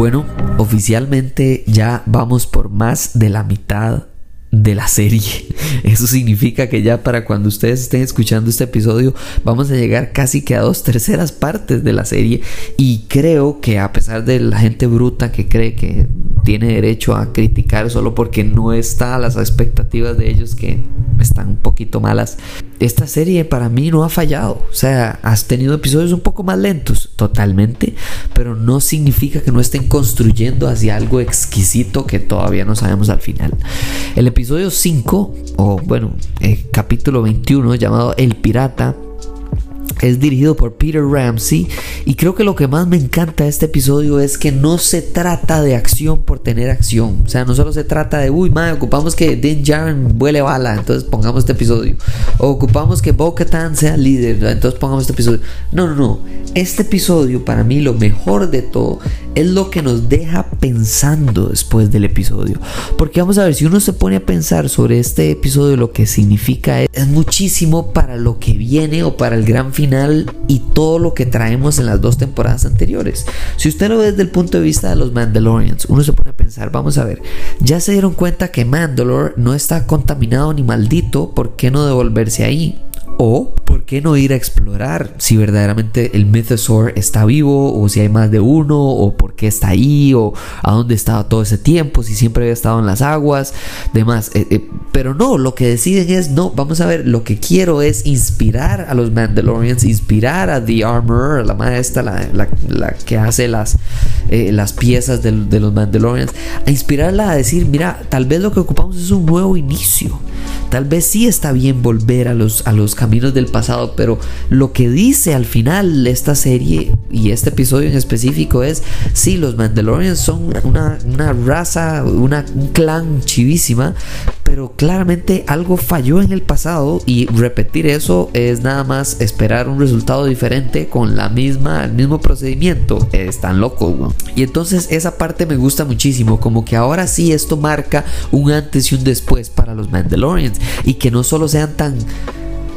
Bueno, oficialmente ya vamos por más de la mitad de la serie. Eso significa que ya para cuando ustedes estén escuchando este episodio vamos a llegar casi que a dos terceras partes de la serie y creo que a pesar de la gente bruta que cree que tiene derecho a criticar solo porque no está a las expectativas de ellos que están un poquito malas, esta serie para mí no ha fallado. O sea, has tenido episodios un poco más lentos, totalmente, pero no significa que no estén construyendo hacia algo exquisito que todavía no sabemos al final. El episodio 5, o bueno, el capítulo 21 llamado El Pirata, es dirigido por Peter Ramsey y creo que lo que más me encanta de este episodio es que no se trata de acción por tener acción. O sea, no solo se trata de, uy, madre, ocupamos que Din Djarin vuele bala, entonces pongamos este episodio. O ocupamos que Bo-Katan sea líder, entonces pongamos este episodio. No, no, no. Este episodio, para mí, lo mejor de todo es lo que nos deja pensando después del episodio. Porque vamos a ver, si uno se pone a pensar sobre este episodio, lo que significa es, es muchísimo para lo que viene o para el gran final y todo lo que traemos en las dos temporadas anteriores. Si usted lo ve desde el punto de vista de los Mandalorians, uno se pone a pensar, vamos a ver, ya se dieron cuenta que Mandalore no está contaminado ni maldito, ¿por qué no devolverse ahí? O, ¿por qué no ir a explorar si verdaderamente el Mythosaur está vivo o si hay más de uno o por qué está ahí o a dónde estaba todo ese tiempo, si siempre había estado en las aguas, demás. Eh, eh, pero no, lo que deciden es, no, vamos a ver, lo que quiero es inspirar a los Mandalorians, inspirar a The Armor, la maestra, la, la, que hace las, eh, las piezas de, de los Mandalorians, a inspirarla a decir, mira, tal vez lo que ocupamos es un nuevo inicio. Tal vez sí está bien volver a los, a los caminos del pasado, pero lo que dice al final esta serie y este episodio en específico es, sí, los Mandalorians son una, una raza, una, un clan chivísima, pero claramente algo falló en el pasado y repetir eso es nada más esperar un resultado diferente con la misma, el mismo procedimiento. Están locos, ¿no? Y entonces esa parte me gusta muchísimo, como que ahora sí esto marca un antes y un después para los Mandalorians y que no solo sean tan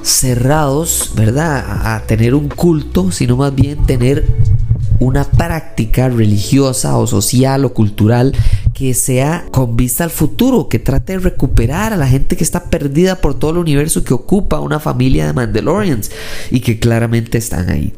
cerrados, ¿verdad? A, tener un culto, sino más bien tener una práctica religiosa o social o cultural que sea con vista al futuro, que trate de recuperar a la gente que está perdida por todo el universo que ocupa una familia de Mandalorians y que claramente están ahí.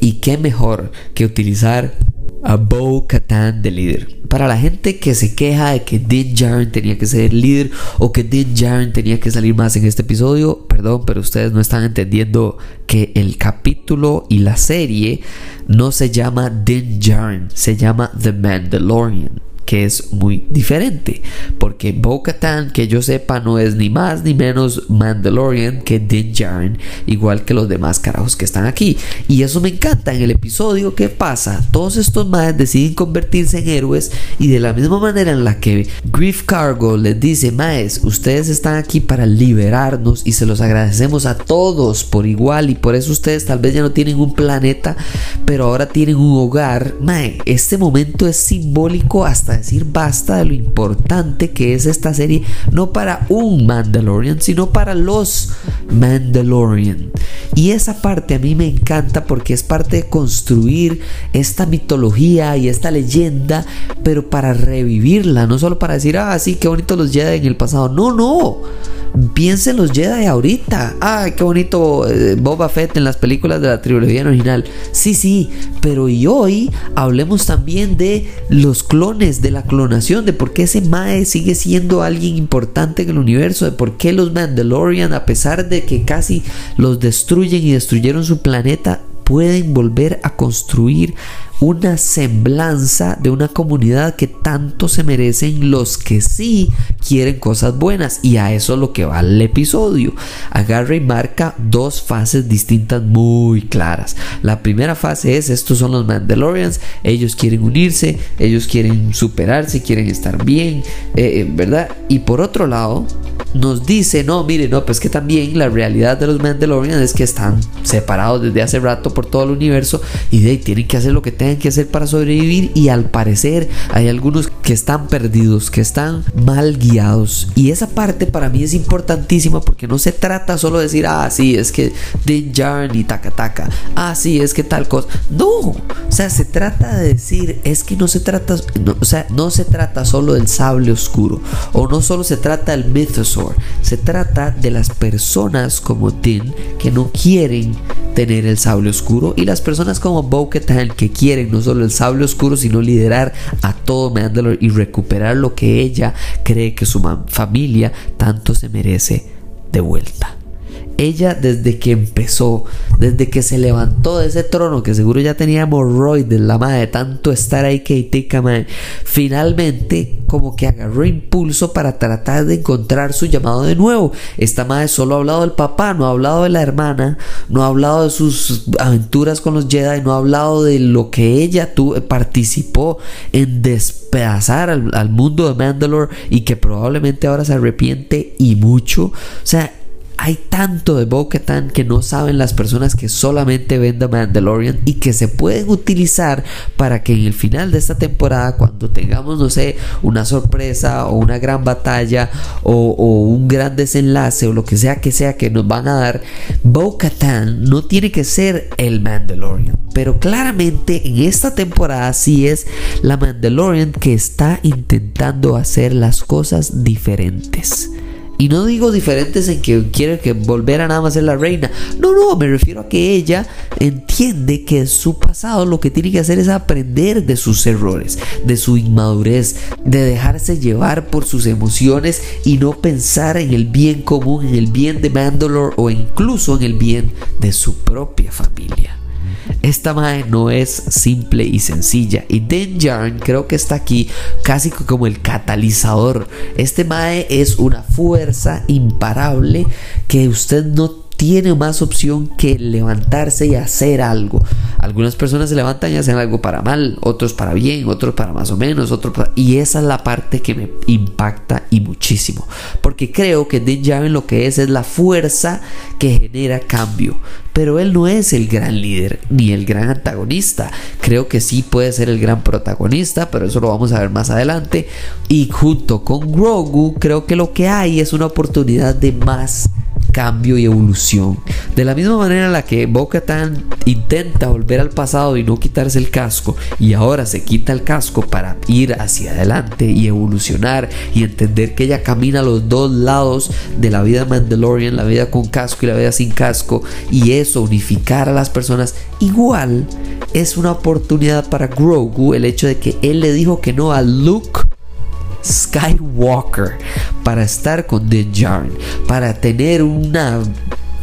Y qué mejor que utilizar a Bo Katan de líder. Para la gente que se queja de que Din Djarin tenía que ser líder o que Din Djarin tenía que salir más en este episodio, perdón, pero ustedes no están entendiendo que el capítulo y la serie no se llama Din Djarin, se llama The Mandalorian que es muy diferente. Porque Bo-Katan, que yo sepa, no es ni más ni menos Mandalorian que Din Djarin, igual que los demás carajos que están aquí. Y eso me encanta. En el episodio, ¿qué pasa? Todos estos más deciden convertirse en héroes y de la misma manera en la que Grief Cargo les dice, Maes, ustedes están aquí para liberarnos y se los agradecemos a todos por igual y por eso ustedes tal vez ya no tienen un planeta, pero ahora tienen un hogar. Mae, este momento es simbólico hasta decir basta de lo importante que es esta serie, no para un Mandalorian, sino para los Mandalorian. Y esa parte a mí me encanta porque es parte de construir esta mitología y esta leyenda, pero para revivirla, no solo para decir, ah, sí, qué bonito los Jedi en el pasado. No, no. Piensen los Jedi ahorita. Ay, qué bonito eh, Boba Fett en las películas de la trilogía original. Sí, sí, pero y hoy hablemos también de los clones, de la clonación, de por qué ese Mae sigue siendo alguien importante en el universo, de por qué los Mandalorian, a pesar de que casi los destruyen y destruyeron su planeta, pueden volver a construir una semblanza de una comunidad que tanto se merecen los que sí quieren cosas buenas y a eso es lo que va el episodio. Agarra y marca dos fases distintas muy claras. La primera fase es estos son los Mandalorians, ellos quieren unirse, ellos quieren superarse, quieren estar bien, eh, eh, ¿verdad? Y por otro lado, nos dice, no, mire, no, pues que también la realidad de los Mandalorians es que están separados desde hace rato por todo el universo y de ahí tienen que hacer lo que tengan que hacer para sobrevivir y al parecer hay algunos que están perdidos, que están mal guiados. Y esa parte para mí es importantísima porque no se trata solo de decir, ah, sí, es que Din Djarin y Taka Taka, ah, sí, es que tal cosa, no, o sea, se trata de decir, es que no se trata, o sea, no se trata solo del sable oscuro o no solo se trata del Mythosaur, se trata de las personas como Din que no quieren tener el sable oscuro y las personas como bo que quieren no solo el sable oscuro sino liderar a todo Mandalore y recuperar lo que ella cree que su familia tanto se merece de vuelta ella desde que empezó, desde que se levantó de ese trono, que seguro ya tenía hemorroides, la madre tanto estar ahí que man, finalmente como que agarró impulso para tratar de encontrar su llamado de nuevo. Esta madre solo ha hablado del papá, no ha hablado de la hermana, no ha hablado de sus aventuras con los Jedi, no ha hablado de lo que ella tuvo, participó en despedazar al, al mundo de Mandalore y que probablemente ahora se arrepiente y mucho. O sea, hay tanto de bo que no saben las personas que solamente ven The Mandalorian y que se pueden utilizar para que en el final de esta temporada, cuando tengamos, no sé, una sorpresa o una gran batalla o, un gran desenlace o lo que sea que sea que nos van a dar, Bo no tiene que ser el Mandalorian. Pero claramente en esta temporada sí es la Mandalorian que está intentando hacer las cosas diferentes. Y no digo diferentes en que quiere que volver a nada más ser la reina. No, no, me refiero a que ella entiende que su pasado lo que tiene que hacer es aprender de sus errores, de su inmadurez, de dejarse llevar por sus emociones y no pensar en el bien común, en el bien de Mandalore o incluso en el bien de su propia familia. Esta Mae no es simple y sencilla. Y Den Jarn creo que está aquí casi como el catalizador. Este Mae es una fuerza imparable que usted no tiene más opción que levantarse y hacer algo. Algunas personas se levantan y hacen algo para mal, otros para bien, otros para más o menos, otros y esa es la parte que me impacta y muchísimo, porque creo que Din Djarin lo que es es la fuerza que genera cambio, pero él no es el gran líder ni el gran antagonista. Creo que sí puede ser el gran protagonista, pero eso lo vamos a ver más adelante. Y junto con Grogu, creo que lo que hay es una oportunidad de más cambio y evolución. De la misma manera en la que Boca Tan intenta volver al pasado y no quitarse el casco, y ahora se quita el casco para ir hacia adelante y evolucionar y entender que ella camina a los dos lados de la vida Mandalorian, la vida con casco y la vida sin casco, y eso unificar a las personas, igual es una oportunidad para Grogu el hecho de que él le dijo que no a Luke Skywalker para estar con Din Djarin, para tener una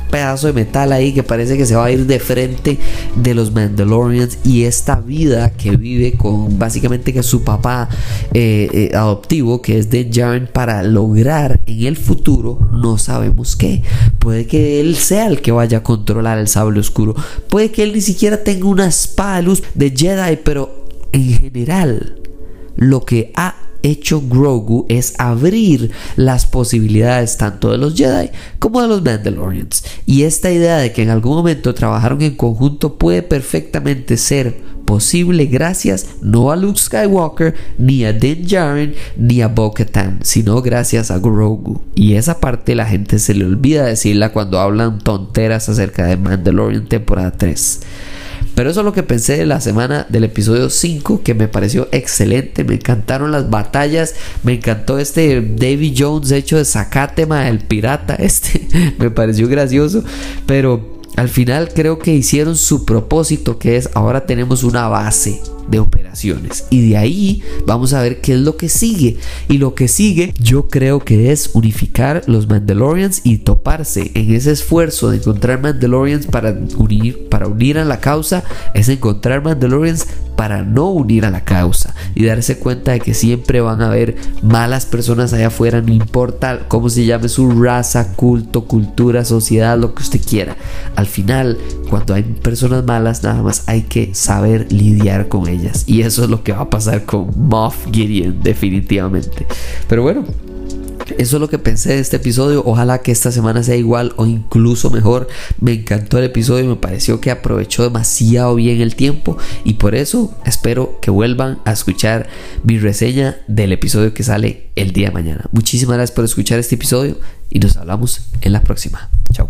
pedazo de metal ahí que parece que se va a ir de frente de los Mandalorians y esta vida que vive con básicamente que su papá eh, eh, adoptivo que es Din Djarin para lograr en el futuro no sabemos qué. Puede que él sea el que vaya a controlar el sable oscuro. Puede que él ni siquiera tenga una espada de luz de Jedi pero en general lo que ha hecho Grogu es abrir las posibilidades tanto de los Jedi como de los Mandalorians. Y esta idea de que en algún momento trabajaron en conjunto puede perfectamente ser posible gracias no a Luke Skywalker, ni a Din Djarin, ni a Bo-Katan, sino gracias a Grogu. Y esa parte la gente se le olvida decirla cuando hablan tonteras acerca de Mandalorian temporada 3. Pero eso es lo que pensé de la semana del episodio 5, que me pareció excelente. Me encantaron las batallas. Me encantó este Davy Jones hecho de Zacatema, el pirata. Este me pareció gracioso. Pero al final creo que hicieron su propósito, que es ahora tenemos una base de operaciones. Y de ahí vamos a ver qué es lo que sigue. Y lo que sigue yo creo que es unificar los Mandalorians y toparse en ese esfuerzo de encontrar Mandalorians para unir, para unir a la causa, es encontrar Mandalorians para no unir a la causa y darse cuenta de que siempre van a haber malas personas allá afuera, no importa cómo se llame su raza, culto, cultura, sociedad, lo que usted quiera. Al final, cuando hay personas malas, nada más hay que saber lidiar con ellas. Y eso es lo que va a pasar con Moff Gideon, definitivamente. Pero bueno, eso es lo que pensé de este episodio. Ojalá que esta semana sea igual o incluso mejor. Me encantó el episodio. Me pareció que aprovechó demasiado bien el tiempo. Y por eso espero que vuelvan a escuchar mi reseña del episodio que sale el día de mañana. Muchísimas gracias por escuchar este episodio. Y nos hablamos en la próxima. Chao.